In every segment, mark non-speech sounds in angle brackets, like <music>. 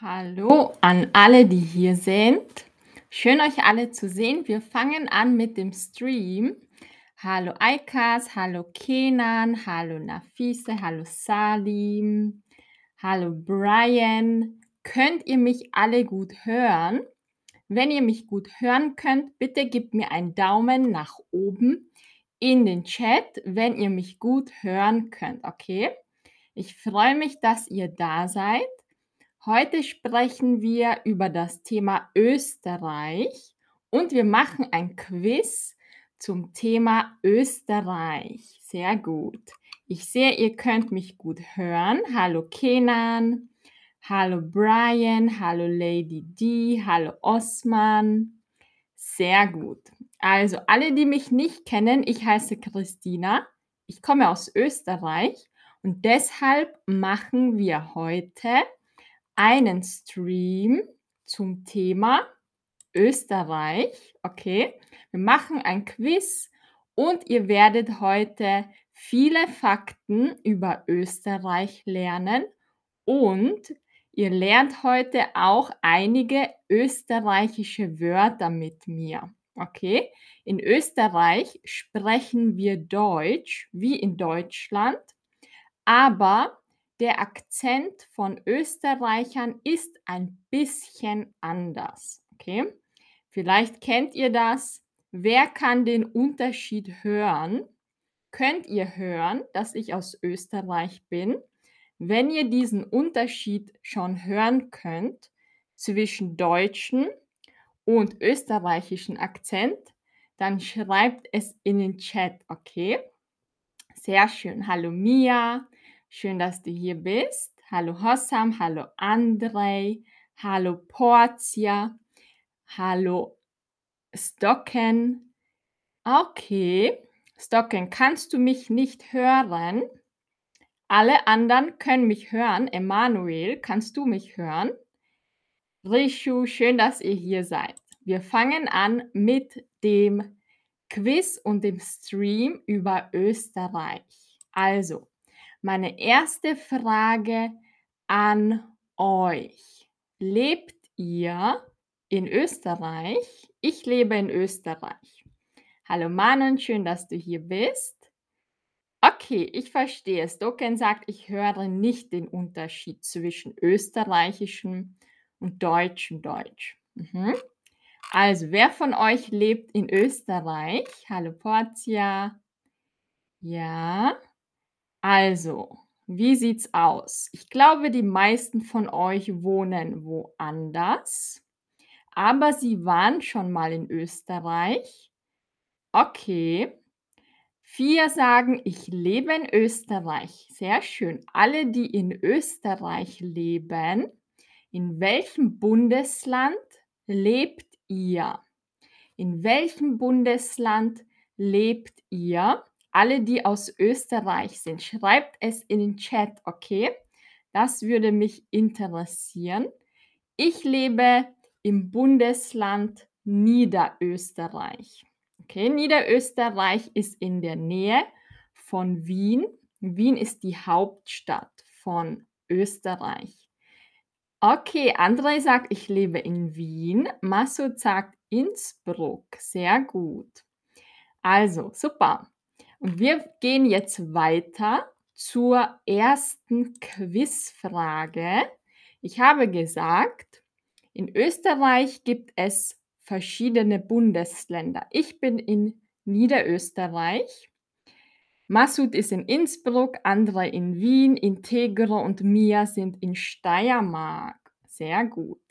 Hallo an alle, die hier sind. Schön, euch alle zu sehen. Wir fangen an mit dem Stream. Hallo Aikas, hallo Kenan, hallo Nafise, hallo Salim, hallo Brian. Könnt ihr mich alle gut hören? Wenn ihr mich gut hören könnt, bitte gebt mir einen Daumen nach oben in den Chat, wenn ihr mich gut hören könnt, okay? Ich freue mich, dass ihr da seid. Heute sprechen wir über das Thema Österreich und wir machen ein Quiz zum Thema Österreich. Sehr gut. Ich sehe, ihr könnt mich gut hören. Hallo Kenan, hallo Brian, hallo Lady D, hallo Osman. Sehr gut. Also alle, die mich nicht kennen, ich heiße Christina. Ich komme aus Österreich und deshalb machen wir heute einen Stream zum Thema Österreich. Okay, wir machen ein Quiz und ihr werdet heute viele Fakten über Österreich lernen und ihr lernt heute auch einige österreichische Wörter mit mir. Okay, in Österreich sprechen wir Deutsch wie in Deutschland, aber der Akzent von Österreichern ist ein bisschen anders. Okay? Vielleicht kennt ihr das. Wer kann den Unterschied hören? Könnt ihr hören, dass ich aus Österreich bin? Wenn ihr diesen Unterschied schon hören könnt zwischen deutschen und österreichischen Akzent, dann schreibt es in den Chat, okay? Sehr schön. Hallo Mia, Schön, dass du hier bist. Hallo Hossam, hallo Andrei, hallo Portia, hallo Stocken. Okay, Stocken, kannst du mich nicht hören? Alle anderen können mich hören. Emanuel, kannst du mich hören? Rishu, schön, dass ihr hier seid. Wir fangen an mit dem Quiz und dem Stream über Österreich. Also, meine erste Frage an euch. Lebt ihr in Österreich? Ich lebe in Österreich. Hallo Manon, schön, dass du hier bist. Okay, ich verstehe. Stoken sagt, ich höre nicht den Unterschied zwischen österreichischem und deutschem Deutsch. Mhm. Also, wer von euch lebt in Österreich? Hallo Portia. Ja. Also, wie sieht's aus? Ich glaube, die meisten von euch wohnen woanders, aber sie waren schon mal in Österreich. Okay. Vier sagen, ich lebe in Österreich. Sehr schön. Alle, die in Österreich leben, in welchem Bundesland lebt ihr? In welchem Bundesland lebt ihr? Alle, die aus Österreich sind, schreibt es in den Chat, okay? Das würde mich interessieren. Ich lebe im Bundesland Niederösterreich. Okay, Niederösterreich ist in der Nähe von Wien. Wien ist die Hauptstadt von Österreich. Okay, André sagt, ich lebe in Wien. Masud sagt Innsbruck. Sehr gut. Also, super. Wir gehen jetzt weiter zur ersten Quizfrage. Ich habe gesagt, in Österreich gibt es verschiedene Bundesländer. Ich bin in Niederösterreich. Masud ist in Innsbruck, andere in Wien, Integro und Mia sind in Steiermark. Sehr gut.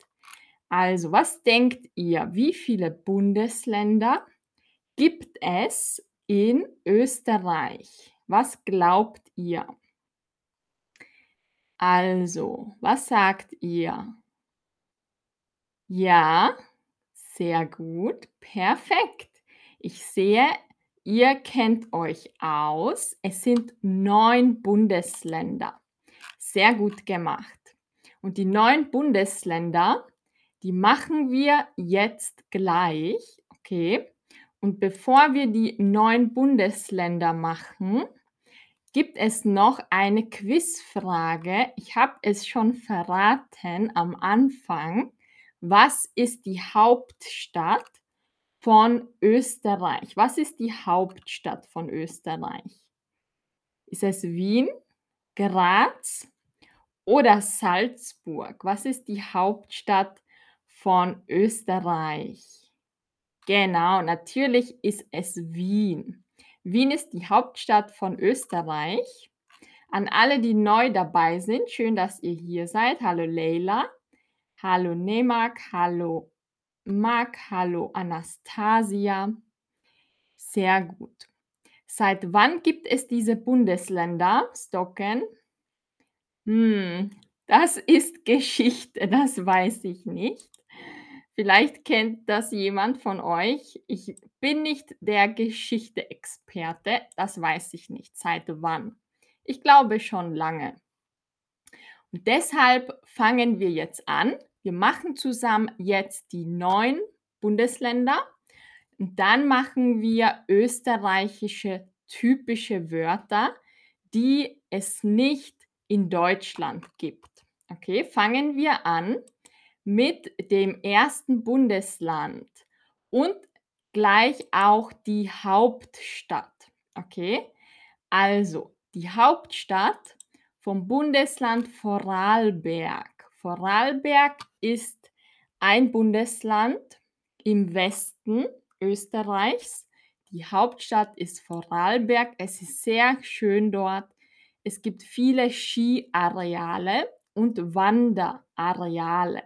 Also, was denkt ihr? Wie viele Bundesländer gibt es in Österreich. Was glaubt ihr? Also, was sagt ihr? Ja, sehr gut, perfekt. Ich sehe, ihr kennt euch aus. Es sind neun Bundesländer. Sehr gut gemacht. Und die neun Bundesländer, die machen wir jetzt gleich. Okay. Und bevor wir die neuen Bundesländer machen, gibt es noch eine Quizfrage. Ich habe es schon verraten am Anfang. Was ist die Hauptstadt von Österreich? Was ist die Hauptstadt von Österreich? Ist es Wien, Graz oder Salzburg? Was ist die Hauptstadt von Österreich? Genau, natürlich ist es Wien. Wien ist die Hauptstadt von Österreich. An alle, die neu dabei sind, schön, dass ihr hier seid. Hallo Leila, hallo Nemak, hallo Marc, hallo Anastasia. Sehr gut. Seit wann gibt es diese Bundesländer, Stocken? Hm, das ist Geschichte, das weiß ich nicht. Vielleicht kennt das jemand von euch. Ich bin nicht der Geschichte-Experte, das weiß ich nicht. Seit wann? Ich glaube schon lange. Und deshalb fangen wir jetzt an. Wir machen zusammen jetzt die neun Bundesländer und dann machen wir österreichische typische Wörter, die es nicht in Deutschland gibt. Okay, fangen wir an mit dem ersten Bundesland und gleich auch die Hauptstadt. Okay, also die Hauptstadt vom Bundesland Vorarlberg. Vorarlberg ist ein Bundesland im Westen Österreichs. Die Hauptstadt ist Vorarlberg. Es ist sehr schön dort. Es gibt viele Skiareale und Wanderareale.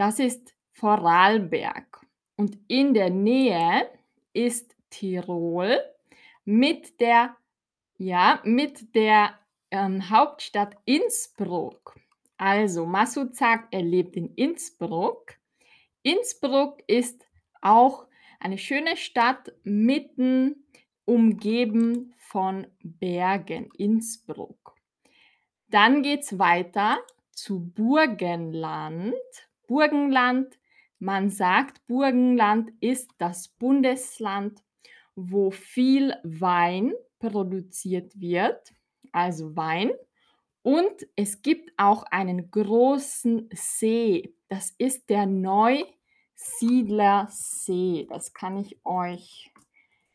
Das ist Vorarlberg. Und in der Nähe ist Tirol mit der, ja, mit der ähm, Hauptstadt Innsbruck. Also Massoud sagt, er lebt in Innsbruck. Innsbruck ist auch eine schöne Stadt mitten umgeben von Bergen, Innsbruck. Dann geht es weiter zu Burgenland. Burgenland, man sagt, Burgenland ist das Bundesland, wo viel Wein produziert wird, also Wein. Und es gibt auch einen großen See. Das ist der Neusiedlersee. Das kann ich euch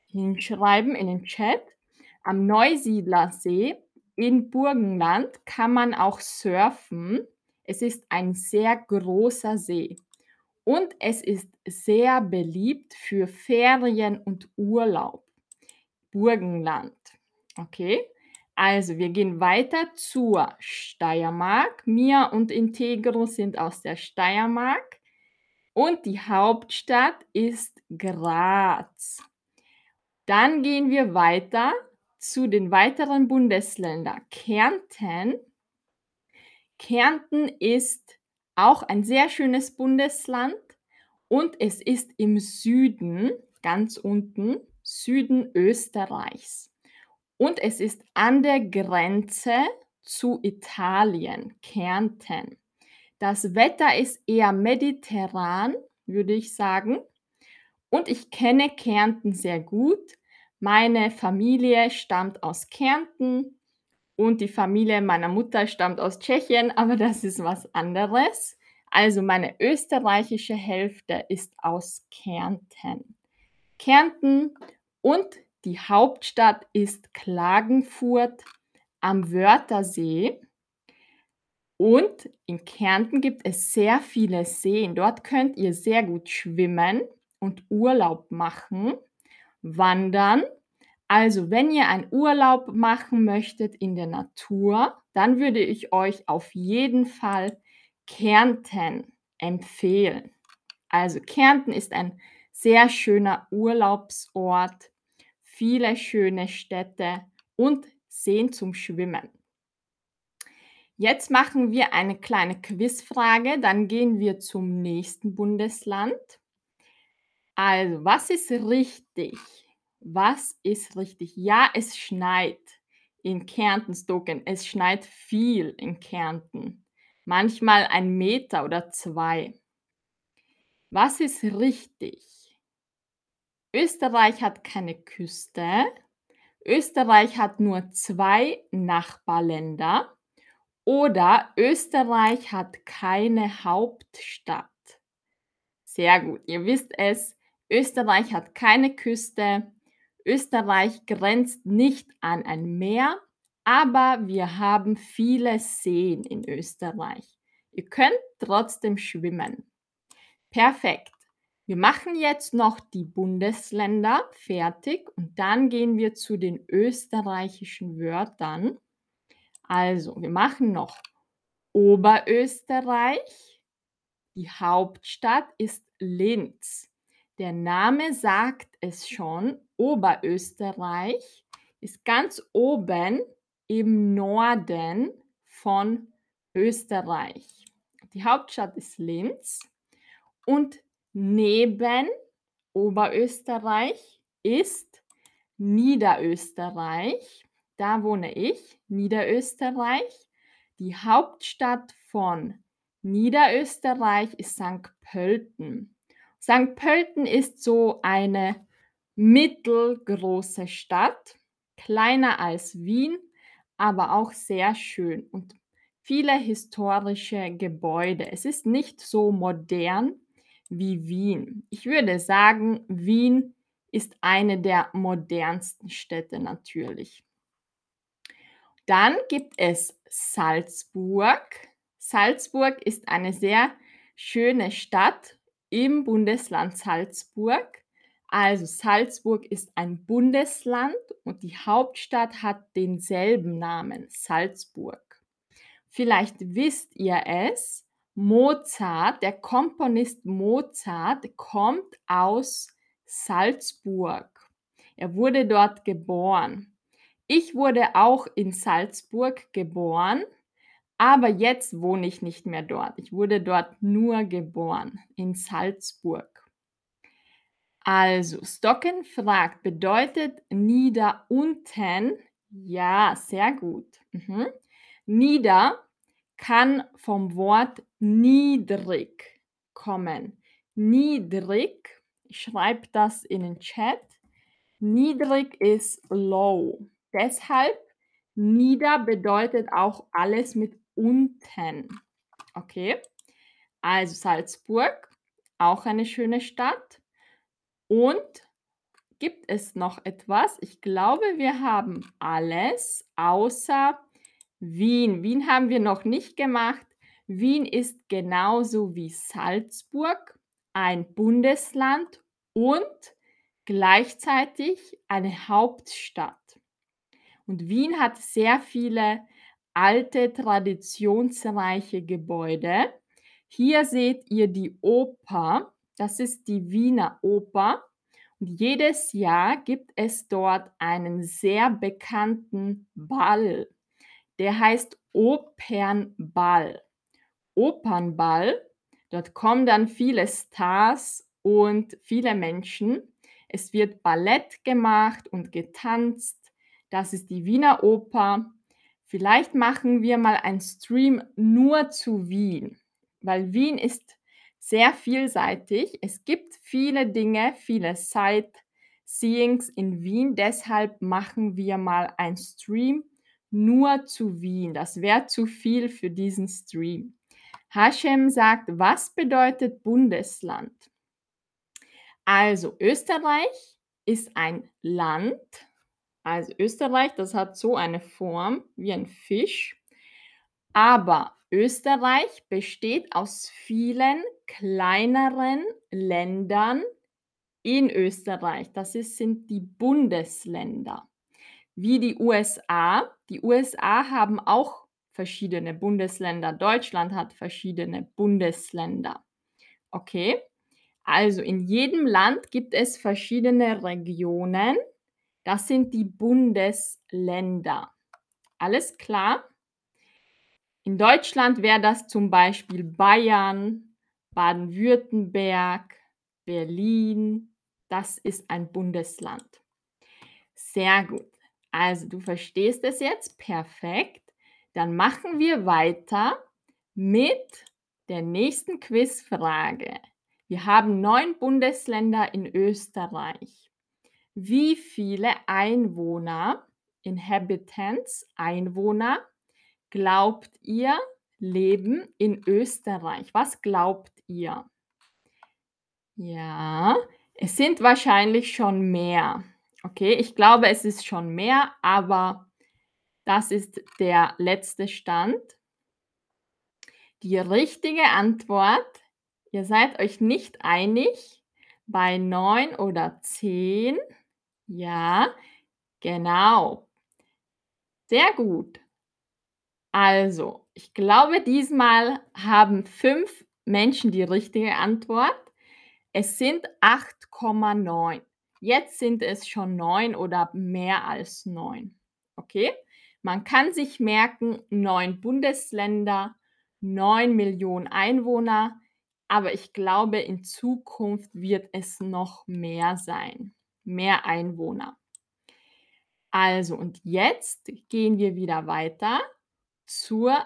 hinschreiben in den Chat. Am Neusiedlersee in Burgenland kann man auch surfen. Es ist ein sehr großer See und es ist sehr beliebt für Ferien und Urlaub. Burgenland. Okay, also wir gehen weiter zur Steiermark. Mia und Integro sind aus der Steiermark und die Hauptstadt ist Graz. Dann gehen wir weiter zu den weiteren Bundesländern. Kärnten. Kärnten ist auch ein sehr schönes Bundesland und es ist im Süden, ganz unten, Süden Österreichs. Und es ist an der Grenze zu Italien, Kärnten. Das Wetter ist eher mediterran, würde ich sagen. Und ich kenne Kärnten sehr gut. Meine Familie stammt aus Kärnten und die Familie meiner Mutter stammt aus Tschechien, aber <laughs> das ist was anderes. Also meine österreichische Hälfte ist aus Kärnten. Kärnten und die Hauptstadt ist Klagenfurt am Wörthersee. Und in Kärnten gibt es sehr viele Seen. Dort könnt ihr sehr gut schwimmen und Urlaub machen, wandern. Also, wenn ihr einen Urlaub machen möchtet in der Natur, dann würde ich euch auf jeden Fall Kärnten empfehlen. Also Kärnten ist ein sehr schöner Urlaubsort, viele schöne Städte und Seen zum Schwimmen. Jetzt machen wir eine kleine Quizfrage, dann gehen wir zum nächsten Bundesland. Also, was ist richtig? Was ist richtig? Ja, es schneit in Kärnten, Stocken. Es schneit viel in Kärnten. Manchmal ein Meter oder zwei. Was ist richtig? Österreich hat keine Küste. Österreich hat nur 2 Nachbarländer oder Österreich hat keine Hauptstadt. Sehr gut, ihr wisst es, Österreich hat keine Küste, Österreich grenzt nicht an ein Meer, aber wir haben viele Seen in Österreich. Ihr könnt trotzdem schwimmen. Perfekt. Wir machen jetzt noch die Bundesländer fertig und dann gehen wir zu den österreichischen Wörtern. Also, wir machen noch Oberösterreich. Die Hauptstadt ist Linz. Der Name sagt es schon, Oberösterreich ist ganz oben im Norden von Österreich. Die Hauptstadt ist Linz und neben Oberösterreich ist Niederösterreich. Da wohne ich, Niederösterreich. Die Hauptstadt von Niederösterreich ist St. Pölten. St. Pölten ist so eine mittelgroße Stadt, kleiner als Wien, aber auch sehr schön und viele historische Gebäude. Es ist nicht so modern wie Wien. Ich würde sagen, Wien ist eine der modernsten Städte natürlich. Dann gibt es Salzburg. Salzburg ist eine sehr schöne Stadt im Bundesland Salzburg. Also Salzburg ist ein Bundesland und die Hauptstadt hat denselben Namen, Salzburg. Vielleicht wisst ihr es, Mozart, der Komponist Mozart kommt aus Salzburg. Er wurde dort geboren. Ich wurde auch in Salzburg geboren, aber jetzt wohne ich nicht mehr dort. Ich wurde dort nur geboren, in Salzburg. Also, Stocken fragt, bedeutet nieder unten? Ja, sehr gut. Mhm. Nieder kann vom Wort niedrig kommen. Niedrig, ich schreibe das in den Chat. Niedrig ist low. Deshalb nieder bedeutet auch alles mit unten. Okay? Also Salzburg, auch eine schöne Stadt. Und gibt es noch etwas? Ich glaube, wir haben alles außer Wien. Wien haben wir noch nicht gemacht. Wien ist genauso wie Salzburg ein Bundesland und gleichzeitig eine Hauptstadt. Und Wien hat sehr viele alte, traditionsreiche Gebäude. Hier seht ihr die Oper. Das ist die Wiener Oper. Und jedes Jahr gibt es dort einen sehr bekannten Ball. Der heißt Opernball. Opernball. Dort kommen dann viele Stars und viele Menschen. Es wird Ballett gemacht und getanzt. Das ist die Wiener Oper. Vielleicht machen wir mal einen Stream nur zu Wien, weil Wien ist sehr vielseitig. Es gibt viele Dinge, viele Sightseeings in Wien. Deshalb machen wir mal einen Stream nur zu Wien. Das wäre zu viel für diesen Stream. Hashem sagt, was bedeutet Bundesland? Also Österreich ist ein Land. Also Österreich, das hat so eine Form wie ein Fisch. Aber Österreich besteht aus vielen kleineren Ländern in Österreich. Das ist, sind die Bundesländer. Wie die USA. Die USA haben auch verschiedene Bundesländer. Deutschland hat verschiedene Bundesländer. Okay? Also in jedem Land gibt es verschiedene Regionen. Das sind die Bundesländer. Alles klar? In Deutschland wäre das zum Beispiel Bayern, Baden-Württemberg, Berlin. Das ist ein Bundesland. Sehr gut. Also du verstehst es jetzt perfekt. Dann machen wir weiter mit der nächsten Quizfrage. Wir haben neun Bundesländer in Österreich. Wie viele Einwohner, Inhabitants, Einwohner, glaubt ihr, leben in Österreich? Was glaubt ihr? Ja, es sind wahrscheinlich schon mehr. Okay, ich glaube, es ist schon mehr, aber das ist der letzte Stand. Die richtige Antwort, ihr seid euch nicht einig bei 9 oder 10. Ja, genau. Sehr gut. Also, ich glaube, diesmal haben 5 Menschen die richtige Antwort. Es sind 8,9. Jetzt sind es schon 9 oder mehr als 9. Okay? Man kann sich merken, 9 Bundesländer, 9 Millionen Einwohner, aber ich glaube, in Zukunft wird es noch mehr sein, mehr Einwohner. Also, und jetzt gehen wir wieder weiter zur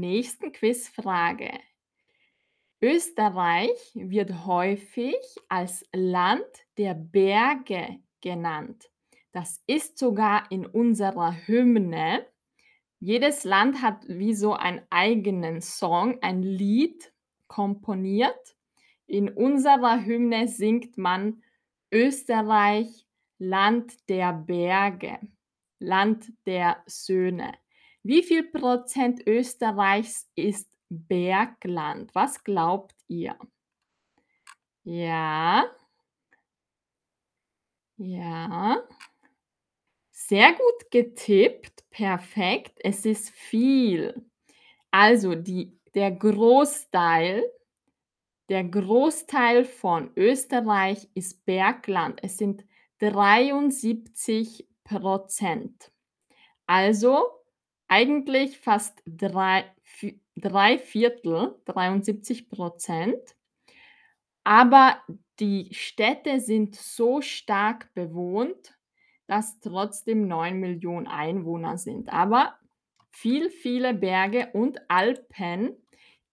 nächsten Quizfrage. Österreich wird häufig als Land der Berge genannt. Das ist sogar in unserer Hymne. Jedes Land hat wie so einen eigenen Song, ein Lied komponiert. In unserer Hymne singt man Österreich, Land der Berge, Land der Söhne. Wie viel Prozent Österreichs ist Bergland? Was glaubt ihr? Ja. Ja. Sehr gut getippt, perfekt. Es ist viel. Also die der Großteil der Großteil von Österreich ist Bergland. Es sind 73 Also eigentlich fast drei drei Viertel, 73% Aber die Städte sind so stark bewohnt, dass trotzdem 9 Millionen Einwohner sind. Aber viel, viele Berge und Alpen,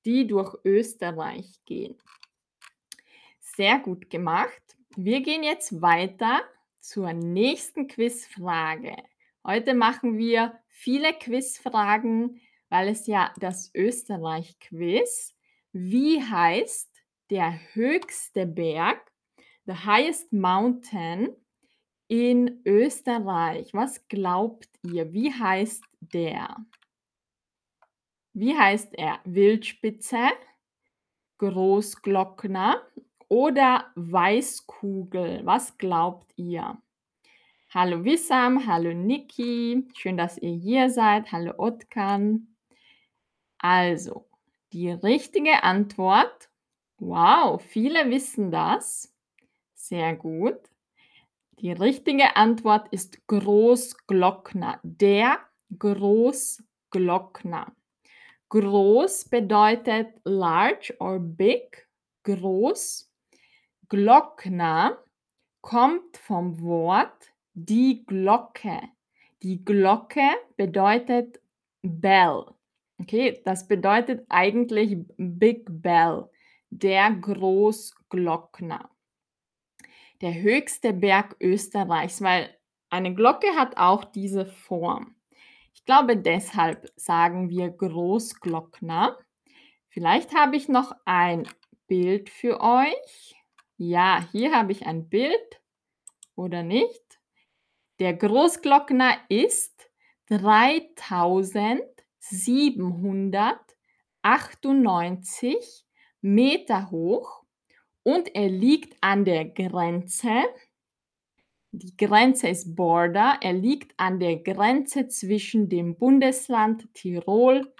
die durch Österreich gehen. Sehr gut gemacht. Wir gehen jetzt weiter zur nächsten Quizfrage. Heute machen wir viele Quizfragen, weil es ja das Österreich-Quiz. Wie heißt der höchste Berg, the highest mountain in Österreich? Was glaubt ihr? Wie heißt der? Wie heißt er? Wildspitze, Großglockner oder Weißkugel? Was glaubt ihr? Hallo Wissam, hallo Niki, schön, dass ihr hier seid. Hallo Otkan. Also, die richtige Antwort, wow, viele wissen das. Sehr gut. Die richtige Antwort ist Großglockner, der Großglockner. Groß bedeutet large or big, groß. Glockner kommt vom Wort die Glocke. Die Glocke bedeutet Bell. Okay, das bedeutet eigentlich Big Bell, der Großglockner. Der höchste Berg Österreichs, weil eine Glocke hat auch diese Form. Ich glaube, deshalb sagen wir Großglockner. Vielleicht habe ich noch ein Bild für euch. Ja, hier habe ich ein Bild oder nicht. Der Großglockner ist 3798 Meter hoch und er liegt an der Grenze. Die Grenze ist Border. Er liegt an der Grenze zwischen dem Bundesland Tirol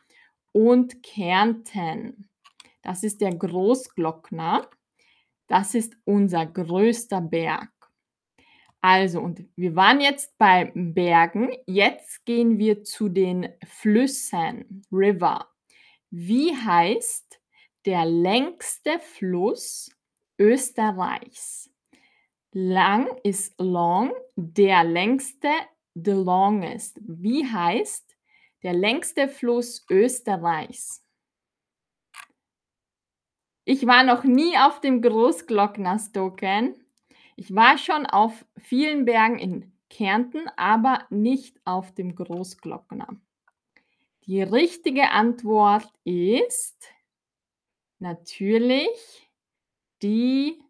und Kärnten. Das ist der Großglockner. Das ist unser größter Berg. Also, und wir waren jetzt bei Bergen. Jetzt gehen wir zu den Flüssen, River. Wie heißt der längste Fluss Österreichs? Lang ist long, der längste the longest. Wie heißt der längste Fluss Österreichs? Ich war noch nie auf dem Großglocknerstocken. Ich war schon auf vielen Bergen in Kärnten, aber nicht auf dem Großglockner. Die richtige Antwort ist natürlich die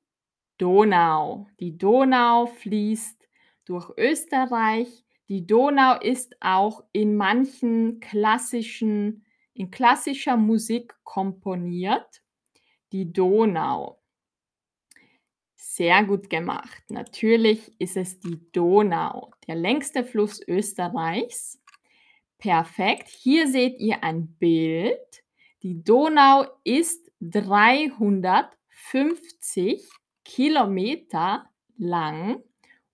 Donau. Die Donau fließt durch Österreich. Die Donau ist auch in manchen klassischen in klassischer Musik komponiert. Die Donau. Sehr gut gemacht. Natürlich ist es die Donau, der längste Fluss Österreichs. Perfekt. Hier seht ihr ein Bild. Die Donau ist 350 Kilometer lang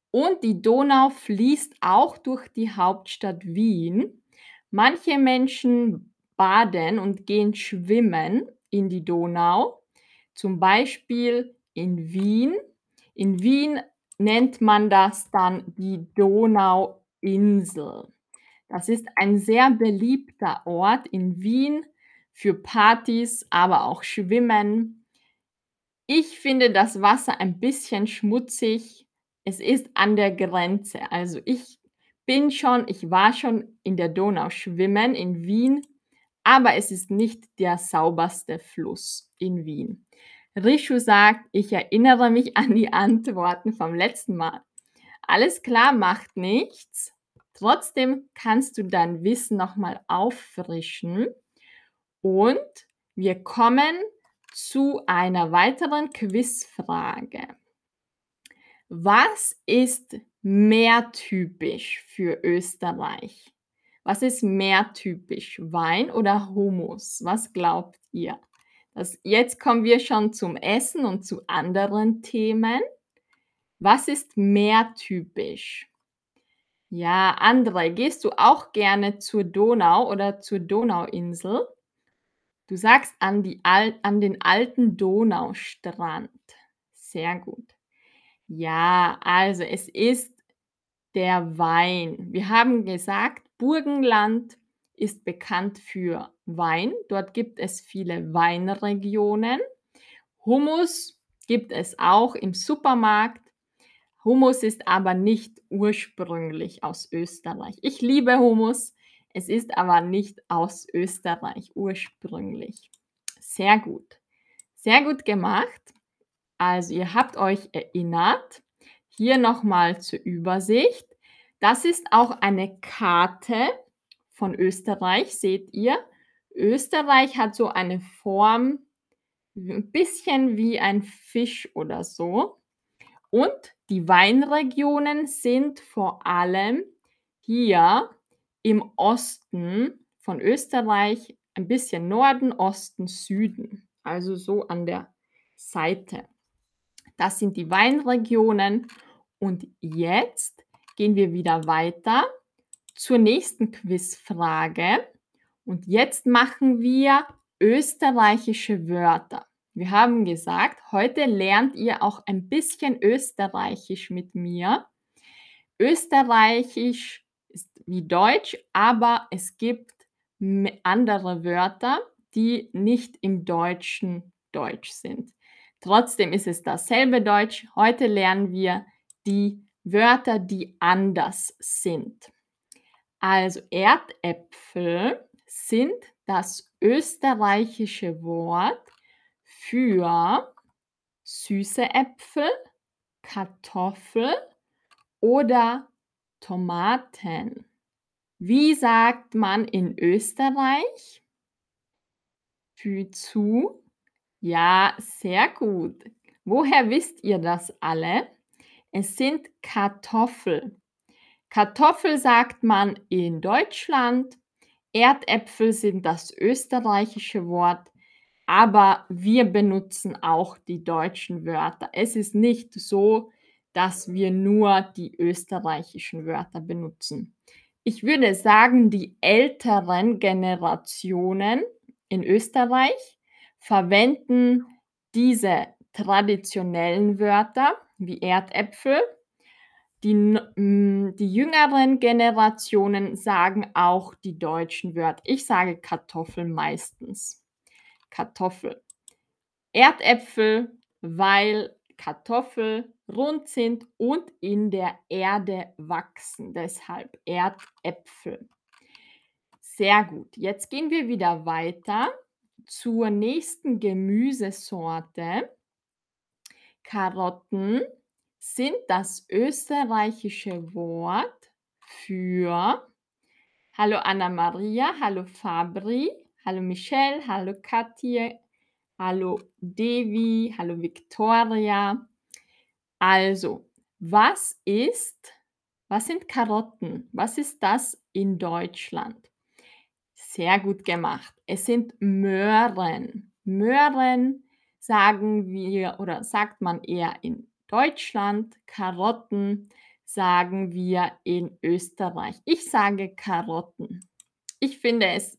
und die Donau fließt auch durch die Hauptstadt Wien. Manche Menschen baden und gehen schwimmen in die Donau, zum Beispiel in Wien. In Wien nennt man das dann die Donauinsel. Das ist ein sehr beliebter Ort in Wien für Partys, aber auch Schwimmen. Ich finde das Wasser ein bisschen schmutzig. Es ist an der Grenze. Also ich bin schon ich war schon in der Donau schwimmen in Wien, aber es ist nicht der sauberste Fluss in Wien. Rishu sagt: „Ich erinnere mich an die Antworten vom letzten Mal.“ Alles klar, macht nichts. Trotzdem kannst du dein Wissen noch mal auffrischen und wir kommen zu einer weiteren Quizfrage. Was ist meertypisch für Österreich? Was ist meertypisch? Wein oder Hummus? Was glaubt ihr? Das jetzt kommen wir schon zum Essen und zu anderen Themen. Was ist meertypisch? Ja, André, gehst du auch gerne zur Donau oder zur Donauinsel? Du sagst an die al an den alten Donaustrand. Sehr gut. Ja, also es ist der Wein. Wir haben gesagt, Burgenland ist bekannt für Wein. Dort gibt es viele Weinregionen. Hummus gibt es auch im Supermarkt. Hummus ist aber nicht ursprünglich aus Österreich. Ich liebe Hummus, es ist aber nicht aus Österreich ursprünglich. Sehr gut. Sehr gut gemacht. Also, ihr habt euch erinnert. Hier noch mal zur Übersicht. Das ist auch eine Karte von Österreich, seht ihr. Österreich hat so eine Form, 'n bisschen wie ein Fisch oder so. Und die Weinregionen sind vor allem hier im Osten von Österreich, ein bisschen Norden, Osten, Süden, also so an der Seite. Das sind die Weinregionen und jetzt gehen wir wieder weiter zur nächsten Quizfrage und jetzt machen wir österreichische Wörter. Wir haben gesagt, heute lernt ihr auch ein bisschen Österreichisch mit mir. Österreichisch ist wie Deutsch, aber es gibt andere Wörter, die nicht im Deutschen Deutsch sind. Trotzdem ist es dasselbe Deutsch. Heute lernen wir die Wörter, die anders sind. Also Erdäpfel sind das österreichische Wort für süße Äpfel, Kartoffel oder Tomaten. Wie sagt man in Österreich? Für zu? Ja, sehr gut. Woher wisst ihr das alle? Es sind Kartoffel. Kartoffel sagt man in Deutschland. Erdäpfel sind das österreichische Wort aber wir benutzen auch die deutschen Wörter. Es ist nicht so, dass wir nur die österreichischen Wörter benutzen. Ich würde sagen, die älteren Generationen in Österreich verwenden diese traditionellen Wörter wie Erdäpfel. Die, hm, die jüngeren Generationen sagen auch die deutschen Wörter. Ich sage Kartoffel meistens. Kartoffel. Erdäpfel, weil Kartoffel rund sind und in der Erde wachsen, deshalb Erdäpfel. Sehr gut. Jetzt gehen wir wieder weiter zur nächsten Gemüsesorte. Karotten sind das österreichische Wort für Hallo Anna-Maria, hallo Fabri, hallo Michelle, hallo Katja, hallo Devi, hallo Victoria. Also, was ist was sind Karotten? Was ist das in Deutschland? Sehr gut gemacht. Es sind Möhren. Möhren sagen wir oder sagt man eher in Deutschland. Karotten sagen wir in Österreich. Ich sage Karotten. Ich finde es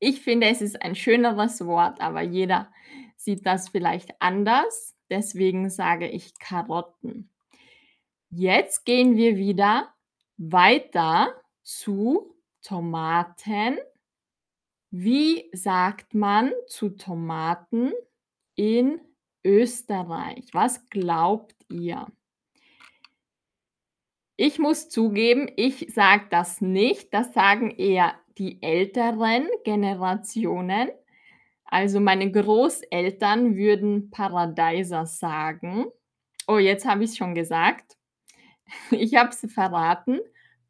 ich finde, es ist ein schöneres Wort, aber jeder sieht das vielleicht anders. Deswegen sage ich Karotten. Jetzt gehen wir wieder weiter zu Tomaten. Wie sagt man zu Tomaten in Österreich? Was glaubt ihr? Ich muss zugeben, ich sage das nicht. Das sagen eher die älteren Generationen. Also meine Großeltern würden Paradeiser sagen. Oh, jetzt habe ich's schon gesagt. <laughs> Ich habe es verraten.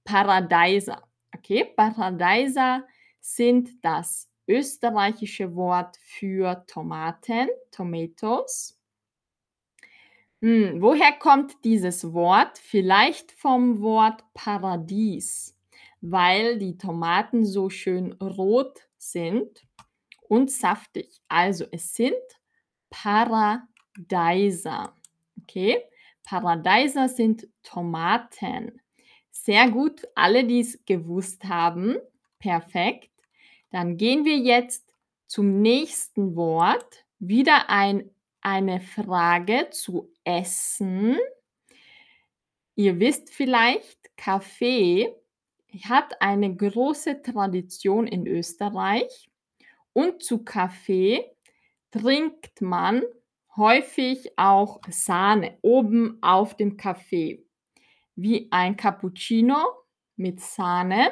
Paradeiser. Okay, Paradeiser sind das österreichische Wort für Tomaten, Tomatoes. Hm, woher kommt dieses Wort? Vielleicht vom Wort Paradies, weil die Tomaten so schön rot sind und saftig. Also es sind Paradeiser. Okay? Paradeiser sind Tomaten. Sehr gut, alle, die es gewusst haben. Perfekt. Dann gehen wir jetzt zum nächsten Wort. Wieder ein eine Frage zu Essen. Ihr wisst vielleicht, Kaffee hat eine große Tradition in Österreich und zu Kaffee trinkt man häufig auch Sahne oben auf dem Kaffee, wie ein Cappuccino mit Sahne.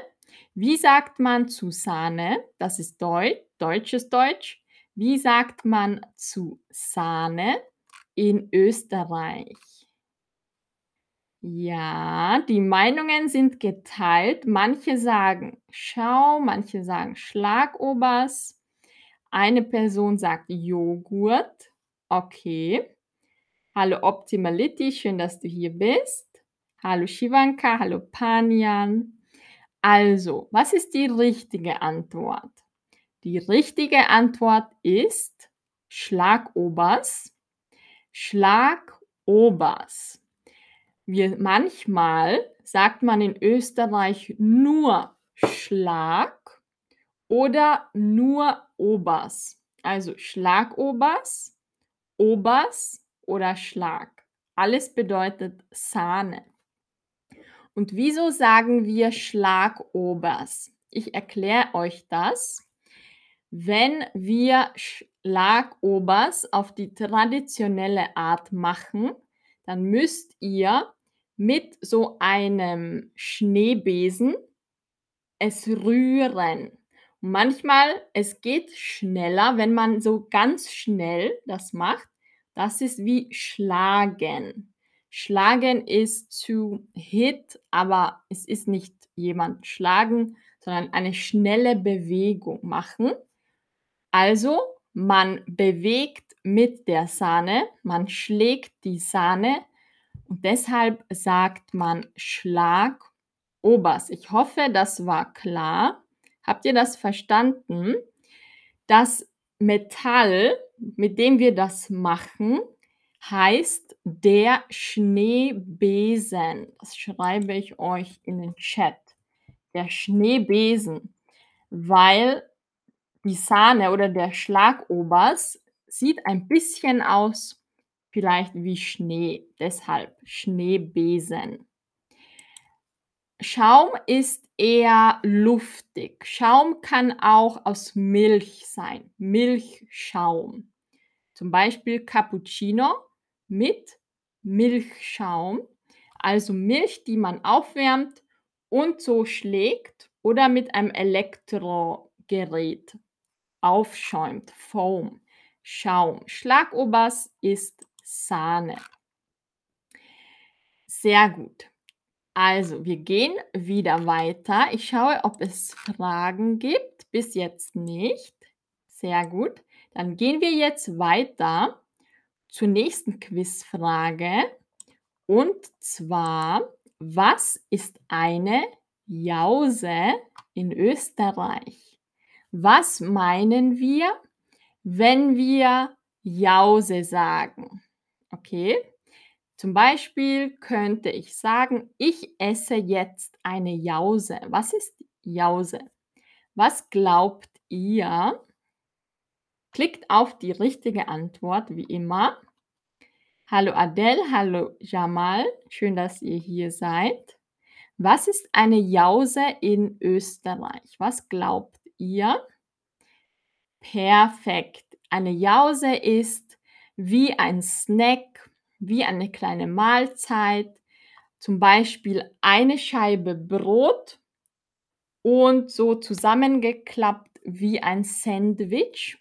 Wie sagt man zu Sahne? Das ist Deu deutsches Deutsch. Wie sagt man zu Sahne in Österreich? Ja, die Meinungen sind geteilt. Manche sagen Schau, manche sagen Schlagobers. Eine Person sagt Joghurt. Okay. Hallo Optimality, schön, dass du hier bist. Hallo Shivanka, hallo Panjan. Also, was ist die richtige Antwort? Die richtige Antwort ist Schlagobers. Schlagobers. Wir manchmal sagt man in Österreich nur Schlag oder nur Obers. Also Schlagobers, Obers oder Schlag. Alles bedeutet Sahne. Und wieso sagen wir Schlagobers? Ich erkläre euch das. Wenn wir Schlagobers auf die traditionelle Art machen, dann müsst ihr mit so einem Schneebesen es rühren. Manchmal es geht schneller, wenn man so ganz schnell das macht. Das ist wie schlagen. Schlagen ist to hit, aber es ist nicht jemand schlagen, sondern eine schnelle Bewegung machen. Also, man bewegt mit der Sahne, man schlägt die Sahne und deshalb sagt man Schlagobers. Ich hoffe, das war klar. Habt ihr das verstanden? Das Metall, mit dem wir das machen, heißt der Schneebesen. Das schreibe ich euch in den Chat. Der Schneebesen, weil die Sahne oder der Schlagobers sieht ein bisschen aus vielleicht wie Schnee, deshalb Schneebesen. Schaum ist eher luftig. Schaum kann auch aus Milch sein, Milchschaum. Zum Beispiel Cappuccino mit Milchschaum, also Milch, die man aufwärmt und so schlägt oder mit einem Elektrogerät aufschäumt, Foam, Schaum. Schlagobers ist Sahne. Sehr gut. Also, wir gehen wieder weiter. Ich schaue, ob es Fragen gibt. Bis jetzt nicht. Sehr gut. Dann gehen wir jetzt weiter zur nächsten Quizfrage. Und zwar, was ist eine Jause in Österreich? Was meinen wir, wenn wir Jause sagen? Okay? Zum Beispiel könnte ich sagen, ich esse jetzt eine Jause. Was ist Jause? Was glaubt ihr? Klickt auf die richtige Antwort, wie immer. Hallo Adele, hallo Jamal, schön, dass ihr hier seid. Was ist eine Jause in Österreich? Was glaubt ihr? Perfekt. Eine Jause ist wie ein Snack, wie eine kleine Mahlzeit, zum Beispiel eine Scheibe Brot und so zusammengeklappt wie ein Sandwich.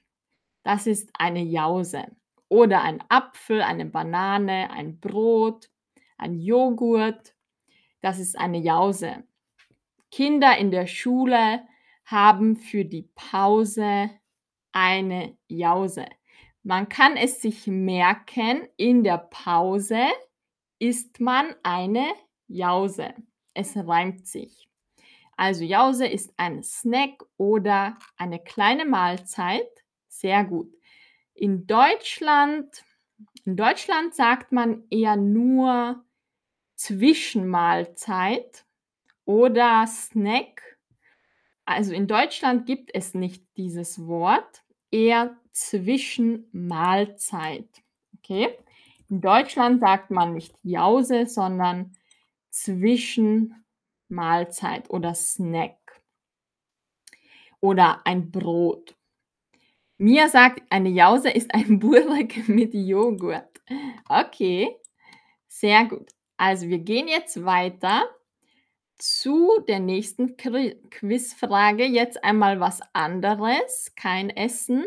Das ist eine Jause. Oder ein Apfel, eine Banane, ein Brot, ein Joghurt. Das ist eine Jause. Kinder in der Schule haben für die Pause eine Jause. Man kann es sich merken, in der Pause isst man eine Jause. Es reimt sich. Also Jause ist ein Snack oder eine kleine Mahlzeit. Sehr gut. In Deutschland, in Deutschland sagt man eher nur Zwischenmahlzeit oder Snack. Also in Deutschland gibt es nicht dieses Wort, eher Zwischenmahlzeit. Okay? In Deutschland sagt man nicht Jause, sondern Zwischenmahlzeit oder Snack oder ein Brot. Mia sagt, eine Jause ist ein <laughs> Burek mit Joghurt. Okay, sehr gut. Also wir gehen jetzt weiter zu der nächsten Qui Quizfrage. Jetzt einmal was anderes, kein Essen.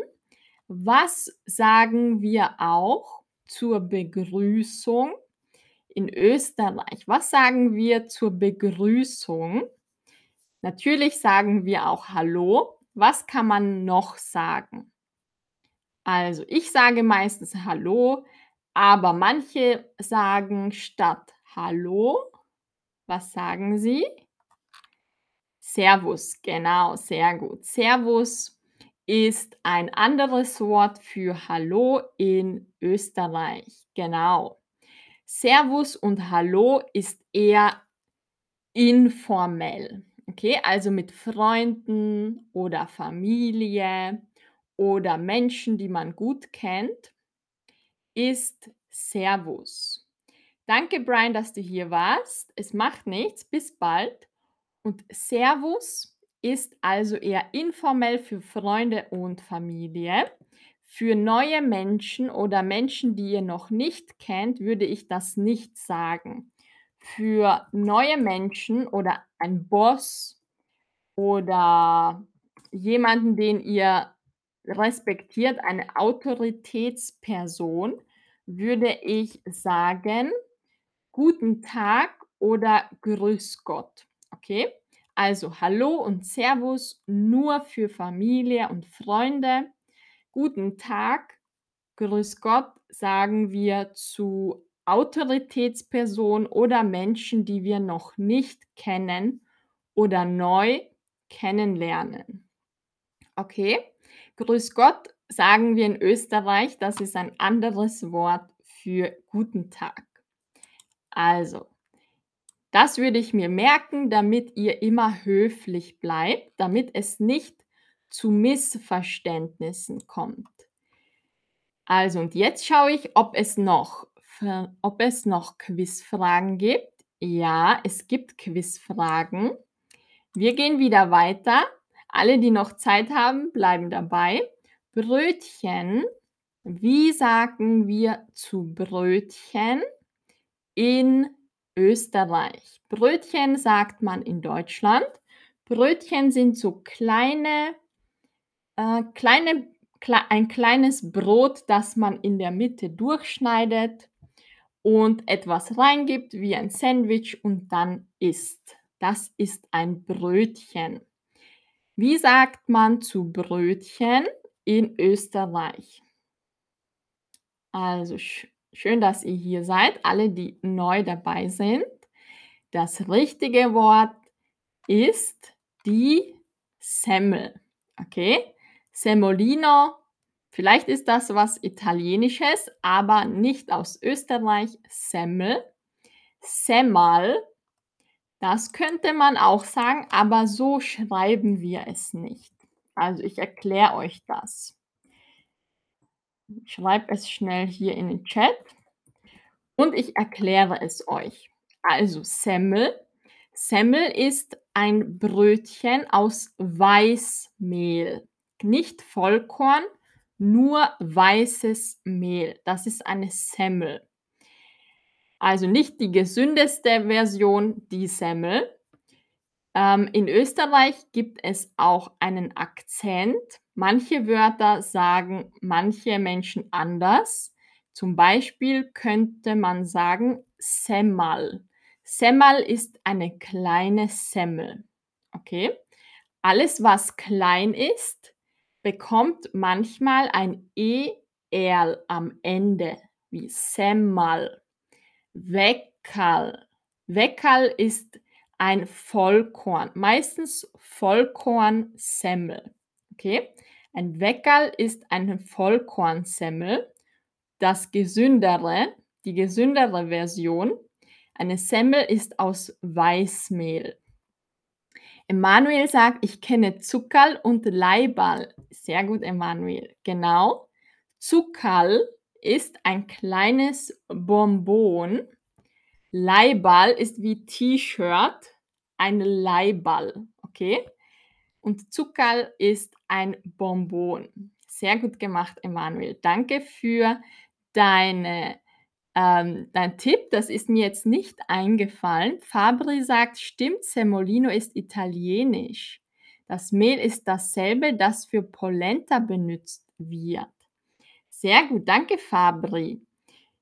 Was sagen wir auch zur Begrüßung in Österreich? Was sagen wir zur Begrüßung? Natürlich sagen wir auch Hallo. Was kann man noch sagen? Also, ich sage meistens Hallo, aber manche sagen statt Hallo was sagen sie? Servus, genau, sehr gut. Servus ist ein anderes Wort für Hallo in Österreich. Genau. Servus und Hallo ist eher informell. Okay, also mit Freunden oder Familie oder Menschen, die man gut kennt, ist Servus. Danke, Brian, dass du hier warst. Es macht nichts. Bis bald. Und Servus ist also eher informell für Freunde und Familie. Für neue Menschen oder Menschen, die ihr noch nicht kennt, würde ich das nicht sagen. Für neue Menschen oder ein Boss oder jemanden, den ihr respektiert, eine Autoritätsperson, würde ich sagen, Guten Tag oder Grüß Gott. Okay? Also Hallo und Servus nur für Familie und Freunde. Guten Tag, Grüß Gott sagen wir zu Autoritätspersonen oder Menschen, die wir noch nicht kennen oder neu kennenlernen. Okay? Grüß Gott sagen wir in Österreich, das ist ein anderes Wort für guten Tag. Also, das würde ich mir merken, damit ihr immer höflich bleibt, damit es nicht zu Missverständnissen kommt. Also, und jetzt schaue ich, ob es noch ob es noch Quizfragen gibt. Ja, es gibt Quizfragen. Wir gehen wieder weiter. Alle, die noch Zeit haben, bleiben dabei. Brötchen. Wie sagen wir zu Brötchen? In Österreich? Brötchen sagt man in Deutschland. Brötchen sind so kleine äh, kleine klei ein kleines Brot, das man in der Mitte durchschneidet und etwas reingibt wie ein Sandwich und dann isst. Das ist ein Brötchen. Wie sagt man zu Brötchen in Österreich? Also schön, dass ihr hier seid, alle, die neu dabei sind. Das richtige Wort ist die Semmel. Okay? Semolino, vielleicht ist das was Italienisches, aber nicht aus Österreich. Semmel. Semmal, das könnte man auch sagen, aber so schreiben wir es nicht. Also ich erkläre euch das. Schreibe es schnell hier in den Chat und ich erkläre es euch. Also Semmel. Semmel ist ein Brötchen aus Weißmehl, nicht Vollkorn, nur weißes Mehl. Das ist eine Semmel. Also nicht die gesündeste Version, die Semmel. Ähm, in Österreich gibt es auch einen Akzent. Manche Wörter sagen manche Menschen anders. Zum Beispiel könnte man sagen Semmal. Semmal ist eine kleine Semmel. Okay? Alles, was klein ist, bekommt manchmal ein EL am Ende, wie Semmal. Weckerl. Weckerl ist ein Vollkorn, meistens Vollkornsemmel. Okay? Ein Weckerl ist eine Vollkornsemmel. Das gesündere, die gesündere Version, eine Semmel ist aus Weißmehl. Emanuel sagt, ich kenne Zuckerl und Leiberl. Sehr gut, Emanuel. Genau. Zuckerl ist ein kleines Bonbon. Leiball ist wie T-Shirt, ein Leiball, okay? Und Zuckerl ist ein Bonbon. Sehr gut gemacht, Emanuel. Danke für deine, ähm, dein Tipp. Das ist mir jetzt nicht eingefallen. Fabri sagt, stimmt, Semolino ist italienisch. Das Mehl ist dasselbe, das für Polenta benutzt wird. Sehr gut, danke Fabri.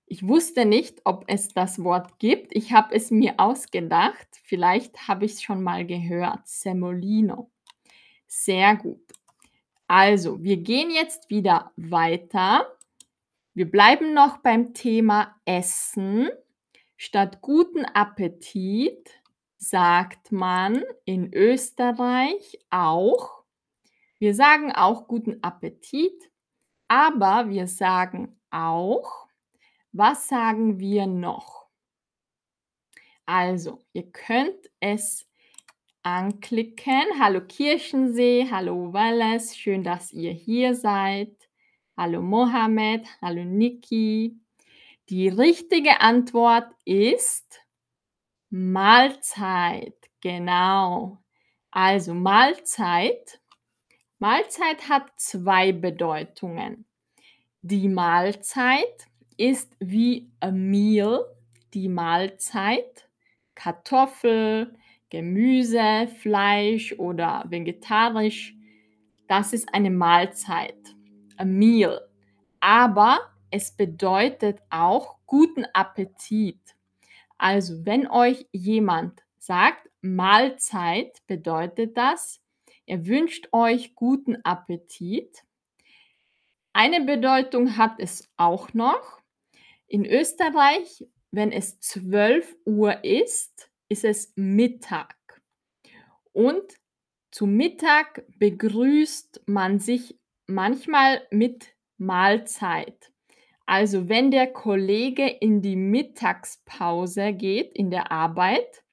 Ich wusste nicht, ob es das Wort gibt. Ich habe es mir ausgedacht. Vielleicht habe ich es schon mal gehört. Semolino. Sehr gut. Also, wir gehen jetzt wieder weiter. Wir bleiben noch beim Thema Essen. Statt guten Appetit sagt man in Österreich auch, wir sagen auch guten Appetit, aber wir sagen auch, was sagen wir noch? Also, ihr könnt es anklicken. Hallo Kirchensee, hallo Walles, schön, dass ihr hier seid. Hallo Mohammed, hallo Niki. Die richtige Antwort ist Mahlzeit. Genau. Also Mahlzeit. Mahlzeit hat zwei Bedeutungen. Die Mahlzeit ist wie a meal, die Mahlzeit. Kartoffel, Gemüse, Fleisch oder vegetarisch. Das ist eine Mahlzeit. A meal. Aber es bedeutet auch guten Appetit. Also, wenn euch jemand sagt, Mahlzeit, bedeutet das, er wünscht euch guten Appetit. Eine Bedeutung hat es auch noch. In Österreich, wenn es 12 Uhr ist, ist es Mittag. Und zu Mittag begrüßt man sich manchmal mit Mahlzeit. Also wenn der Kollege in die Mittagspause geht in der Arbeit,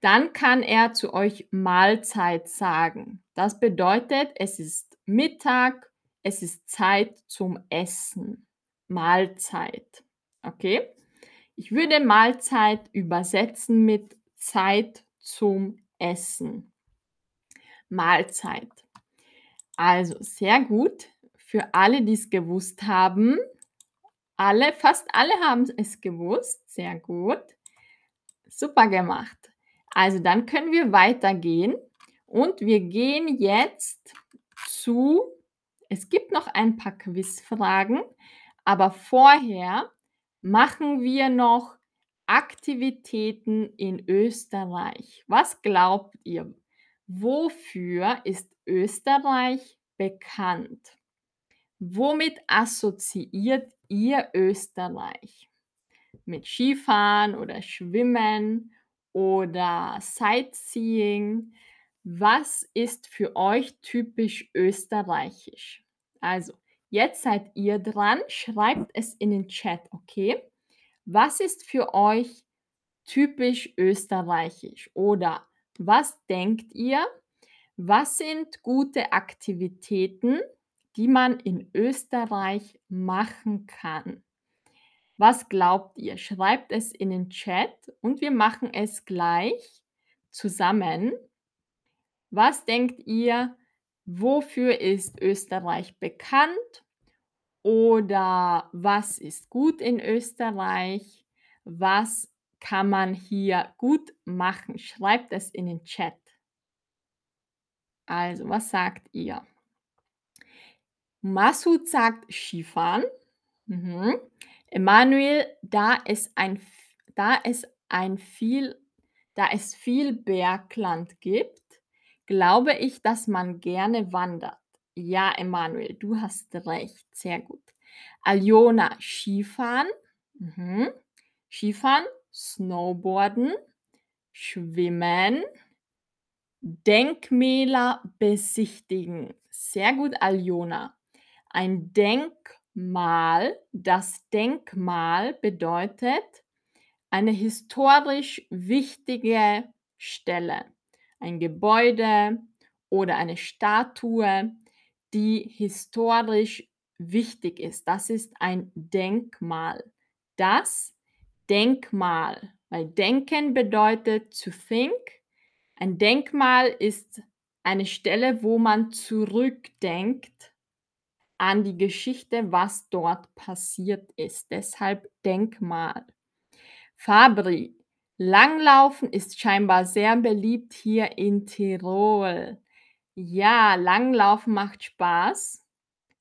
dann kann er zu euch Mahlzeit sagen. Das bedeutet, es ist Mittag, es ist Zeit zum Essen. Mahlzeit. Okay? Ich würde Mahlzeit übersetzen mit Zeit zum Essen. Mahlzeit. Also sehr gut. Für alle, die es gewusst haben, Alle fast alle haben es gewusst. Sehr gut. Super gemacht. Also, dann können wir weitergehen und wir gehen jetzt zu es gibt noch ein paar Quizfragen, aber vorher machen wir noch Aktivitäten in Österreich. Was glaubt ihr? Wofür ist Österreich bekannt? Womit assoziiert ihr Österreich? Mit Skifahren oder Schwimmen oder Sightseeing? Was ist für euch typisch österreichisch? Also, jetzt seid ihr dran. Schreibt es in den Chat, okay? Was ist für euch typisch österreichisch? Oder was denkt ihr? Was sind gute Aktivitäten, die man in Österreich machen kann? Was glaubt ihr? Schreibt es in den Chat und wir machen es gleich zusammen. Was denkt ihr, wofür ist Österreich bekannt? Oder was ist gut in Österreich? Was kann man hier gut machen? Schreibt es in den Chat. Also, was sagt ihr? Masud sagt Skifahren. Mhm. Emanuel, da es ein da es ein viel da es viel Bergland gibt, glaube ich, dass man gerne wandert. Ja, Emanuel, du hast recht. Sehr gut. Aljona, Skifahren. Mhm. Skifahren, Snowboarden, Schwimmen, Denkmäler besichtigen. Sehr gut, Aljona. Ein Denkmal das Denkmal bedeutet eine historisch wichtige Stelle, ein Gebäude oder eine Statue, die historisch wichtig ist. Das ist ein Denkmal. Das Denkmal, weil denken bedeutet to think. Ein Denkmal ist eine Stelle, wo man zurückdenkt an die Geschichte, was dort passiert ist. Deshalb Denkmal. Fabri, Langlaufen ist scheinbar sehr beliebt hier in Tirol. Ja, Langlaufen macht Spaß,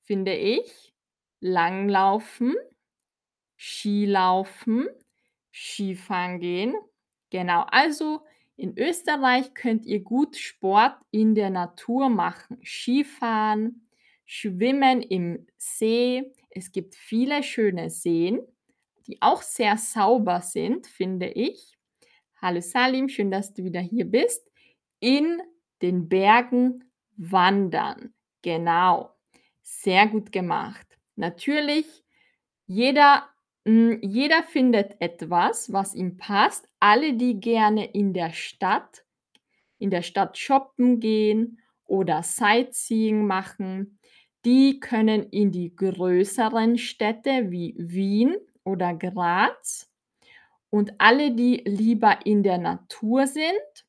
finde ich. Langlaufen, Skilaufen, Skifahren gehen. Genau, also in Österreich könnt ihr gut Sport in der Natur machen. Skifahren, Schwimmen im See. Es gibt viele schöne Seen, die auch sehr sauber sind, finde ich. Hallo Salim, schön, dass du wieder hier bist. In den Bergen wandern. Genau. Sehr gut gemacht. Natürlich, jeder, hm, jeder findet etwas, was ihm passt. Alle, die gerne in der Stadt in der Stadt shoppen gehen oder Sightseeing machen, die können in die größeren Städte wie Wien oder Graz. Und alle, die lieber in der Natur sind,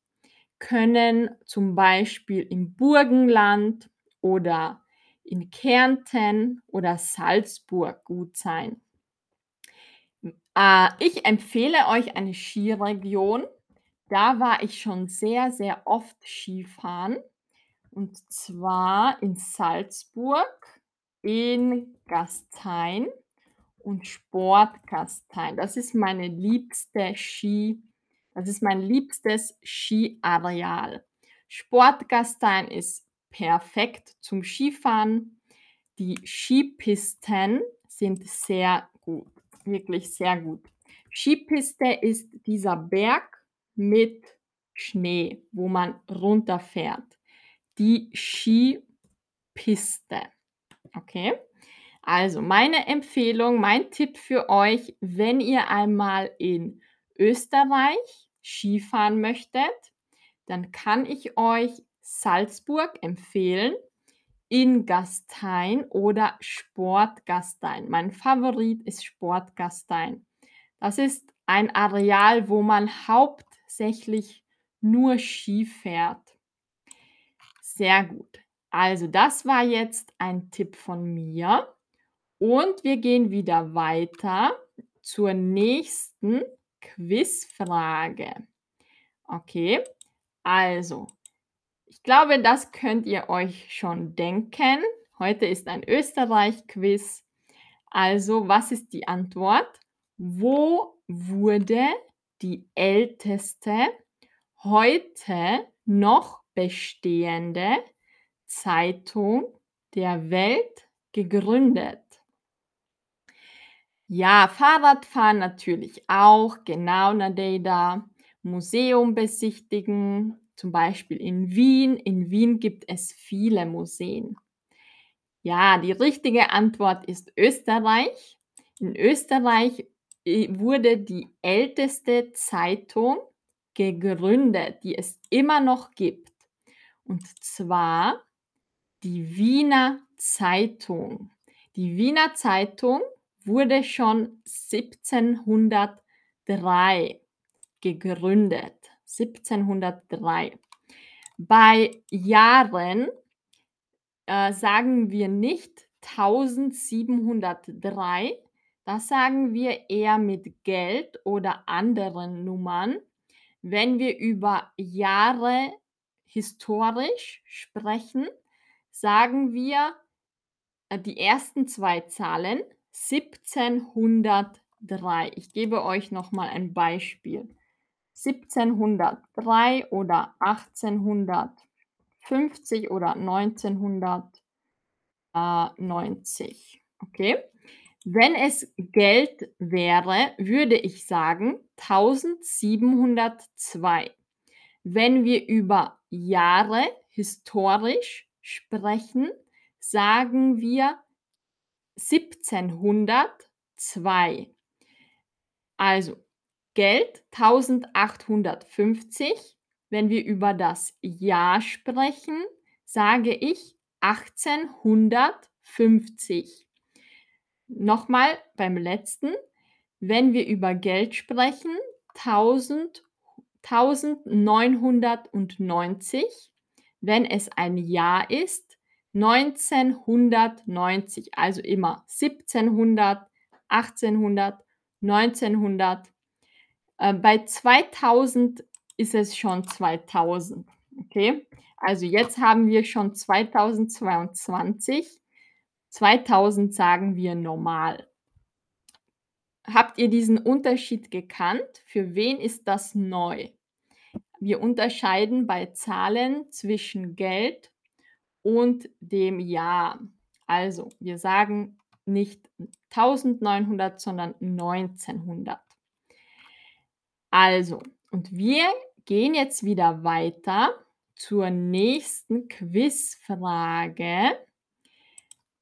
können zum Beispiel im Burgenland oder in Kärnten oder Salzburg gut sein. Äh, ich empfehle euch eine Skiregion. Da war ich schon sehr, sehr oft Skifahren. Und zwar in Salzburg, in Gastein und Sportgastein. Das ist meine liebste Ski das ist mein liebstes Skiareal. Sportgastein ist perfekt zum Skifahren. Die Skipisten sind sehr gut, wirklich sehr gut. Skipiste ist dieser Berg mit Schnee, wo man runterfährt. Die Skipiste. Okay? Also, meine Empfehlung, mein Tipp für euch, wenn ihr einmal in Österreich Skifahren möchtet, dann kann ich euch Salzburg empfehlen, in Gastein oder Sportgastein. Mein Favorit ist Sportgastein. Das ist ein Areal, wo man hauptsächlich nur Ski fährt. Sehr gut. Also das war jetzt ein Tipp von mir. Und wir gehen wieder weiter zur nächsten Quizfrage. Okay, also, ich glaube, das könnt ihr euch schon denken. Heute ist ein Österreich-Quiz. Also, was ist die Antwort? Wo wurde die älteste heute noch bestehende Zeitung der Welt gegründet? Ja, Fahrradfahren natürlich auch, genau, Nadeida. Museum besichtigen, zum Beispiel in Wien. In Wien gibt es viele Museen. Ja, die richtige Antwort ist Österreich. In Österreich äh, wurde die älteste Zeitung gegründet, die es immer noch gibt. Und zwar die Wiener Zeitung. Die Wiener Zeitung wurde schon 1703 gegründet. 1703. Bei Jahren äh, sagen wir nicht 1703, das sagen wir eher mit Geld oder anderen Nummern. Wenn wir über Jahre historisch sprechen, sagen wir äh, die ersten zwei Zahlen 1703. Ich gebe euch noch mal ein Beispiel. 1703 oder 1850 oder 1990. Okay? Wenn es Geld wäre, würde ich sagen 1702. Wenn wir über Jahre historisch sprechen, sagen wir 1702. Also Geld 1850. Wenn wir über das Jahr sprechen, sage ich 1850. Nochmal beim letzten. Wenn wir über Geld sprechen, 1000, 1990. Wenn es ein Jahr ist, 1990. Also immer 1700, 1800, 1900. Äh, bei 2000 ist es schon 2000. Okay? Also jetzt haben wir schon 2022. 2000 sagen wir normal. Habt ihr diesen Unterschied gekannt? Für wen ist das neu? Wir unterscheiden bei Zahlen zwischen Geld und dem Jahr. Also, wir sagen nicht 1900, sondern 1900. Also, und wir gehen jetzt wieder weiter zur nächsten Quizfrage.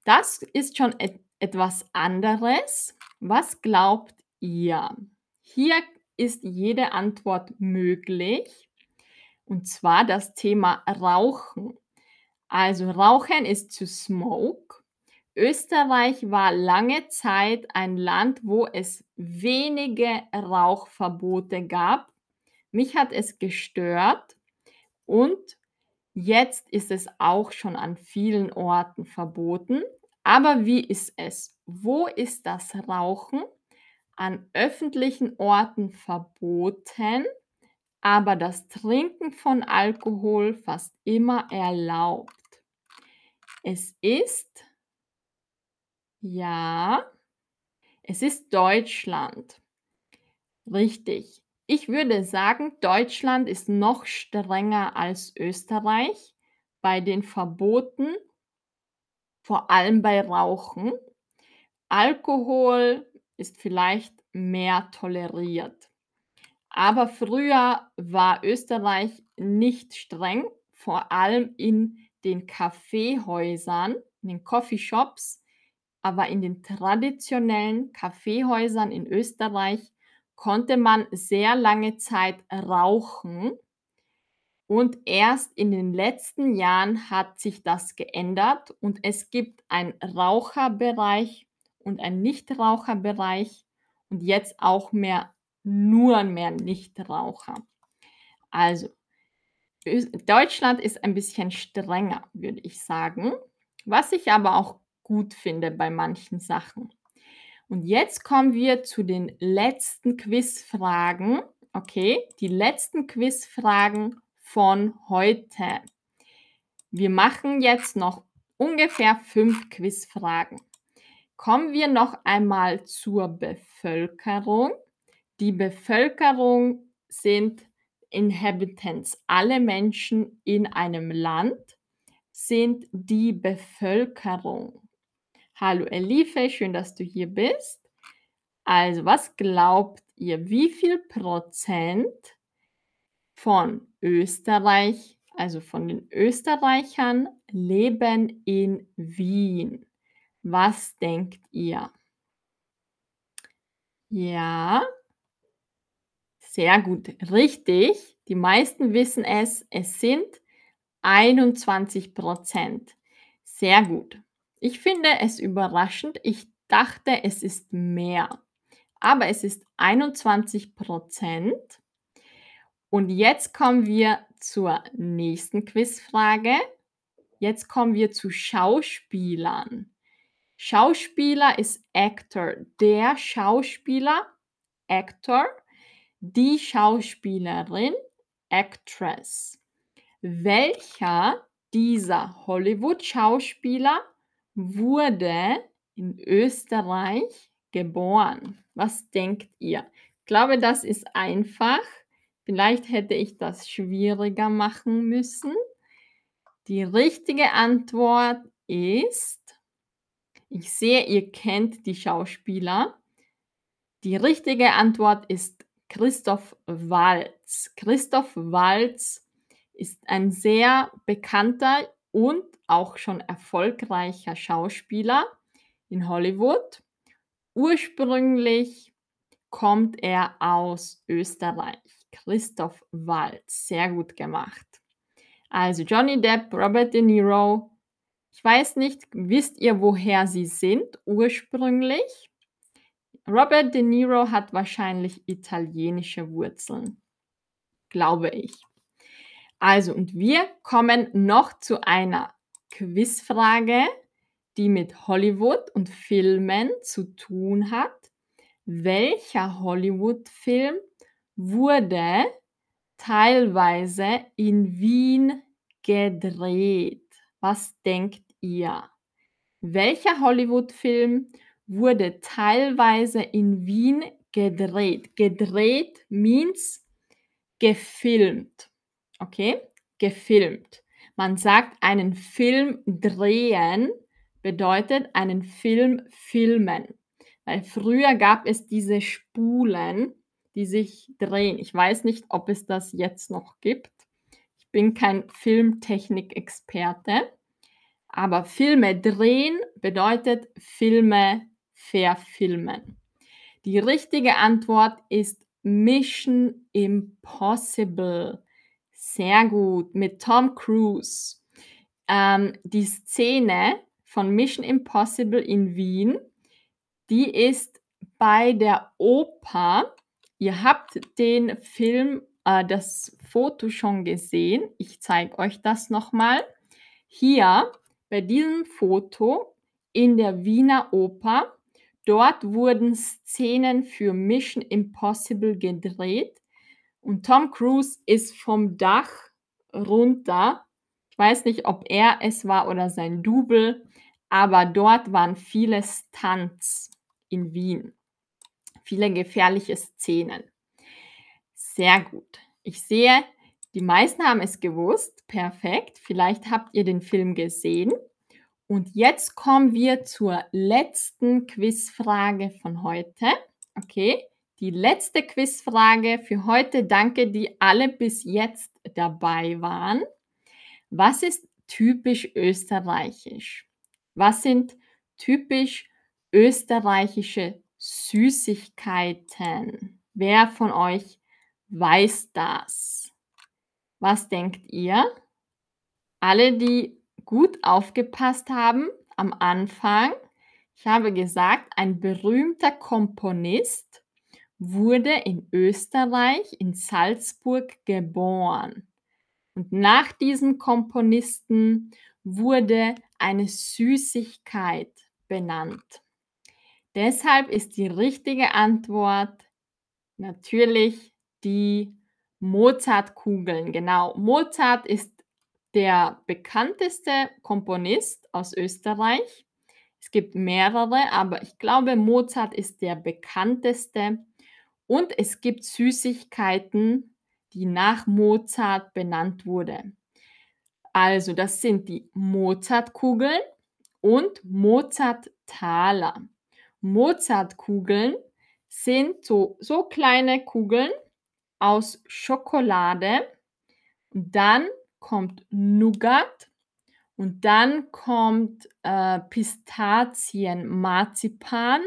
Das ist schon et etwas anderes. Was glaubt ihr? Hier ist jede Antwort möglich. Und zwar das Thema Rauchen. Also Rauchen ist to smoke. Österreich war lange Zeit ein Land, wo es wenige Rauchverbote gab. Mich hat es gestört und jetzt ist es auch schon an vielen Orten verboten. Aber wie ist es? Wo ist das Rauchen an öffentlichen Orten verboten, aber das Trinken von Alkohol fast immer erlaubt? Es ist ja, es ist Deutschland. Richtig. Ich würde sagen, Deutschland ist noch strenger als Österreich bei den Verboten, vor allem bei Rauchen. Alkohol ist vielleicht mehr toleriert. Aber früher war Österreich nicht streng, vor allem in den Kaffeehäusern, in den Coffeeshops aber in den traditionellen Kaffeehäusern in Österreich konnte man sehr lange Zeit rauchen. Und erst in den letzten Jahren hat sich das geändert und es gibt einen Raucherbereich und einen Nichtraucherbereich und jetzt auch mehr nur mehr Nichtraucher. Also Deutschland ist ein bisschen strenger, würde ich sagen. Was ich aber auch gut finde bei manchen Sachen. Und jetzt kommen wir zu den letzten Quizfragen. Okay, die letzten Quizfragen von heute. Wir machen jetzt noch ungefähr fünf Quizfragen. Kommen wir noch einmal zur Bevölkerung. Die Bevölkerung sind Inhabitants. Alle Menschen in einem Land sind die Bevölkerung. Hallo Elife, schön, dass du hier bist. Also, was glaubt ihr, wie viel Prozent von Österreich, also von den Österreichern, leben in Wien? Was denkt ihr? Ja. Sehr gut, richtig. Die meisten wissen es, es sind 21% Sehr gut. Ich finde es überraschend. Ich dachte, es ist mehr, aber es ist 21% Und jetzt kommen wir zur nächsten Quizfrage. Jetzt kommen wir zu Schauspielern. Schauspieler ist Actor. Der Schauspieler, Actor. Die Schauspielerin, Actress. Welcher dieser Hollywood-Schauspieler wurde in Österreich geboren? Was denkt ihr? Ich glaube, das ist einfach. Vielleicht hätte ich das schwieriger machen müssen. Die richtige Antwort ist, ich sehe, ihr kennt die Schauspieler. Die richtige Antwort ist Christoph Waltz. Christoph Waltz ist ein sehr bekannter und auch schon erfolgreicher Schauspieler in Hollywood. Ursprünglich kommt er aus Österreich. Christoph Waltz, sehr gut gemacht. Also Johnny Depp, Robert De Niro. Ich weiß nicht, wisst ihr, woher sie sind ursprünglich? Robert De Niro hat wahrscheinlich italienische Wurzeln, glaube ich. Also, und wir kommen noch zu einer Quizfrage, die mit Hollywood und Filmen zu tun hat. Welcher Hollywood-Film wurde teilweise in Wien gedreht? Was denkt ihr? Welcher Hollywood-Film wurde teilweise in Wien gedreht? Gedreht means gefilmt. Okay? Gefilmt. Man sagt, einen Film drehen bedeutet einen Film filmen. Weil früher gab es diese Spulen, die sich drehen. Ich weiß nicht, ob es das jetzt noch gibt. Ich bin kein Filmtechnik-Experte. Aber Filme drehen bedeutet Filme verfilmen. Die richtige Antwort ist Mission Impossible. Sehr gut. Mit Tom Cruise. Ähm, die Szene von Mission Impossible in Wien, die ist bei der Oper. Ihr habt den Film, äh, das Foto schon gesehen. Ich zeige euch das nochmal. Hier bei diesem Foto in der Wiener Oper, dort wurden Szenen für Mission Impossible gedreht und Tom Cruise ist vom Dach runter. Ich weiß nicht, ob er es war oder sein Double, aber dort waren viele Stunts in Wien. Viele gefährliche Szenen. Sehr gut. Ich sehe, die meisten haben es gewusst. Perfekt. Vielleicht habt ihr den Film gesehen. Und jetzt kommen wir zur letzten Quizfrage von heute. Okay, die letzte Quizfrage für heute. Danke, die alle bis jetzt dabei waren. Was ist typisch österreichisch? Was sind typisch österreichische Süßigkeiten? Wer von euch weiß das? Was denkt ihr? Alle, die gut aufgepasst haben am Anfang, ich habe gesagt, ein berühmter Komponist wurde in Österreich, in Salzburg geboren. Und nach diesem Komponisten wurde eine Süßigkeit benannt. Deshalb ist die richtige Antwort natürlich die Mozartkugeln. Genau, Mozart ist der bekannteste Komponist aus Österreich. Es gibt mehrere, aber ich glaube, Mozart ist der bekannteste. Und es gibt Süßigkeiten, die nach Mozart benannt wurde. Also, das sind die Mozartkugeln und Mozarttaler. Mozartkugeln sind so so kleine Kugeln aus Schokolade. Dann kommt Nougat und dann kommt, äh, Pistazienmarzipan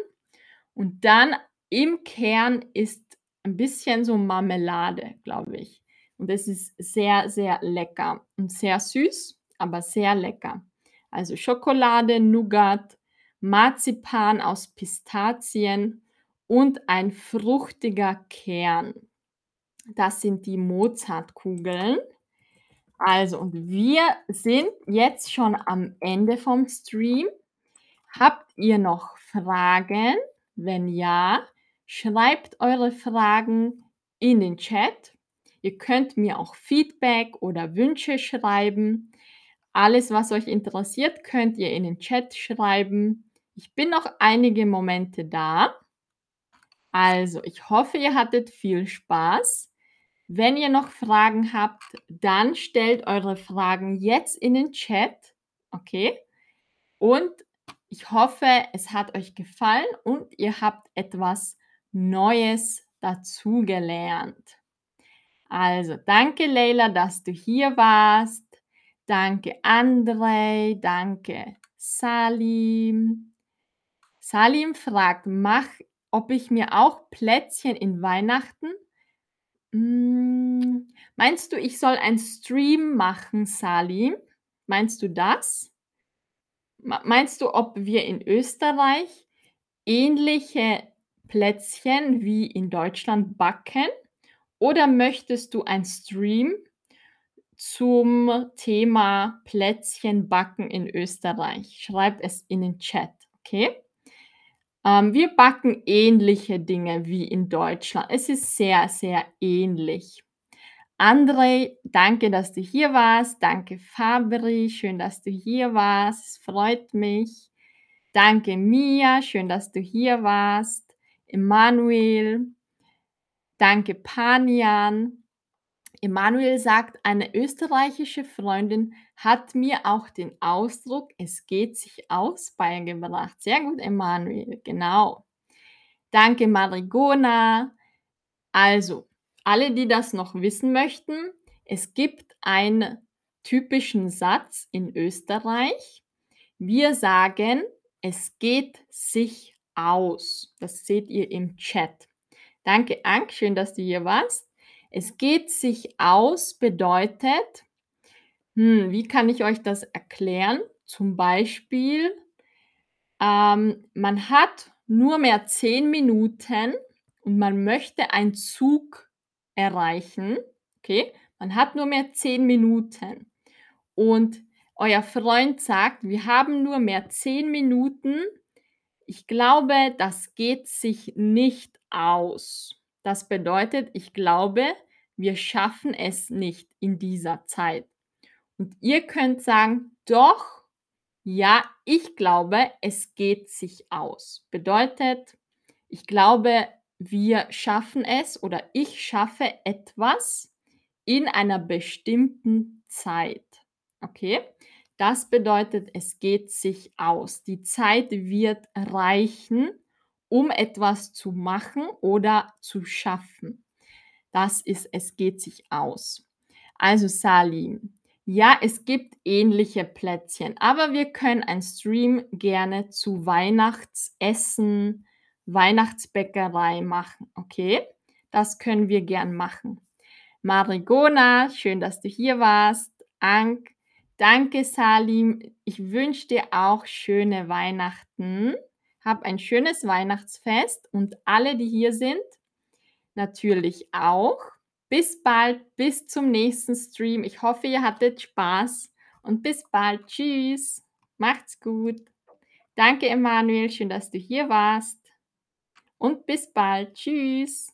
und dann im Kern ist 'n bisschen so Marmelade, glaube ich. Und das ist sehr, sehr lecker und sehr süß, aber sehr lecker. Also Schokolade, Nougat, Marzipan aus Pistazien und ein fruchtiger Kern. Das sind die Mozartkugeln. Also, und wir sind jetzt schon am Ende vom Stream. Habt ihr noch Fragen? Wenn ja, schreibt eure Fragen in den Chat. Ihr könnt mir auch Feedback oder Wünsche schreiben. Alles, was euch interessiert, könnt ihr in den Chat schreiben. Ich bin noch einige Momente da. Also, ich hoffe, ihr hattet viel Spaß. Wenn ihr noch Fragen habt, dann stellt eure Fragen jetzt in den Chat, okay? Und ich hoffe, es hat euch gefallen und ihr habt etwas Neues dazugelernt. Also, danke Leila, dass du hier warst. Danke Andrei, danke Salim. Salim fragt: „Mach ob ich mir auch Plätzchen in Weihnachten“ Hm, meinst du, ich soll einen Stream machen, Salim? Meinst du das? Meinst du, ob wir in Österreich ähnliche Plätzchen wie in Deutschland backen? Oder möchtest du einen Stream zum Thema Plätzchen backen in Österreich? Schreib es in den Chat, okay? Ähm, wir backen ähnliche Dinge wie in Deutschland. Es ist sehr, sehr ähnlich. Andrei, danke, dass du hier warst. Danke Fabri, schön, dass du hier warst. Es freut mich. Danke Mia, schön, dass du hier warst. Emanuel. Danke Panjan. Emanuel sagt: „Eine österreichische Freundin hat mir auch den Ausdruck „Es geht sich aus“ beigebracht.“ Sehr gut, Emanuel, genau. Danke Marigona. Also, alle, die das noch wissen möchten, es gibt einen typischen Satz in Österreich. Wir sagen: „Es geht sich aus.“ Das seht ihr im Chat. Danke Ank, schön, dass du hier warst. Es geht sich aus bedeutet hm, wie kann ich euch das erklären? Zum Beispiel, ähm, man hat nur mehr 10 Minuten und man möchte einen Zug erreichen, okay? Man hat nur mehr 10 Minuten und euer Freund sagt: „Wir haben nur mehr 10 Minuten. Ich glaube, das geht sich nicht aus.“ Das bedeutet, ich glaube, wir schaffen es nicht in dieser Zeit. Und ihr könnt sagen: „Doch, ja, ich glaube, es geht sich aus.“ Bedeutet, ich glaube, wir schaffen es oder ich schaffe etwas in einer bestimmten Zeit, okay? Das bedeutet, es geht sich aus. Die Zeit wird reichen, um etwas zu machen oder zu schaffen. Das ist es geht sich aus. Also Salim, ja, es gibt ähnliche Plätzchen, aber wir können einen Stream gerne zu Weihnachtsessen, Weihnachtsbäckerei machen, okay? Das können wir gern machen. Marigona, schön, dass du hier warst. Ank, danke Salim. Ich wünsche dir auch schöne Weihnachten. Hab ein schönes Weihnachtsfest und alle, die hier sind, natürlich auch. Bis bald, bis zum nächsten Stream. Ich hoffe, ihr hattet Spaß und bis bald. Tschüss. Macht's gut. Danke, Emanuel, schön, dass du hier warst. Und bis bald. Tschüss.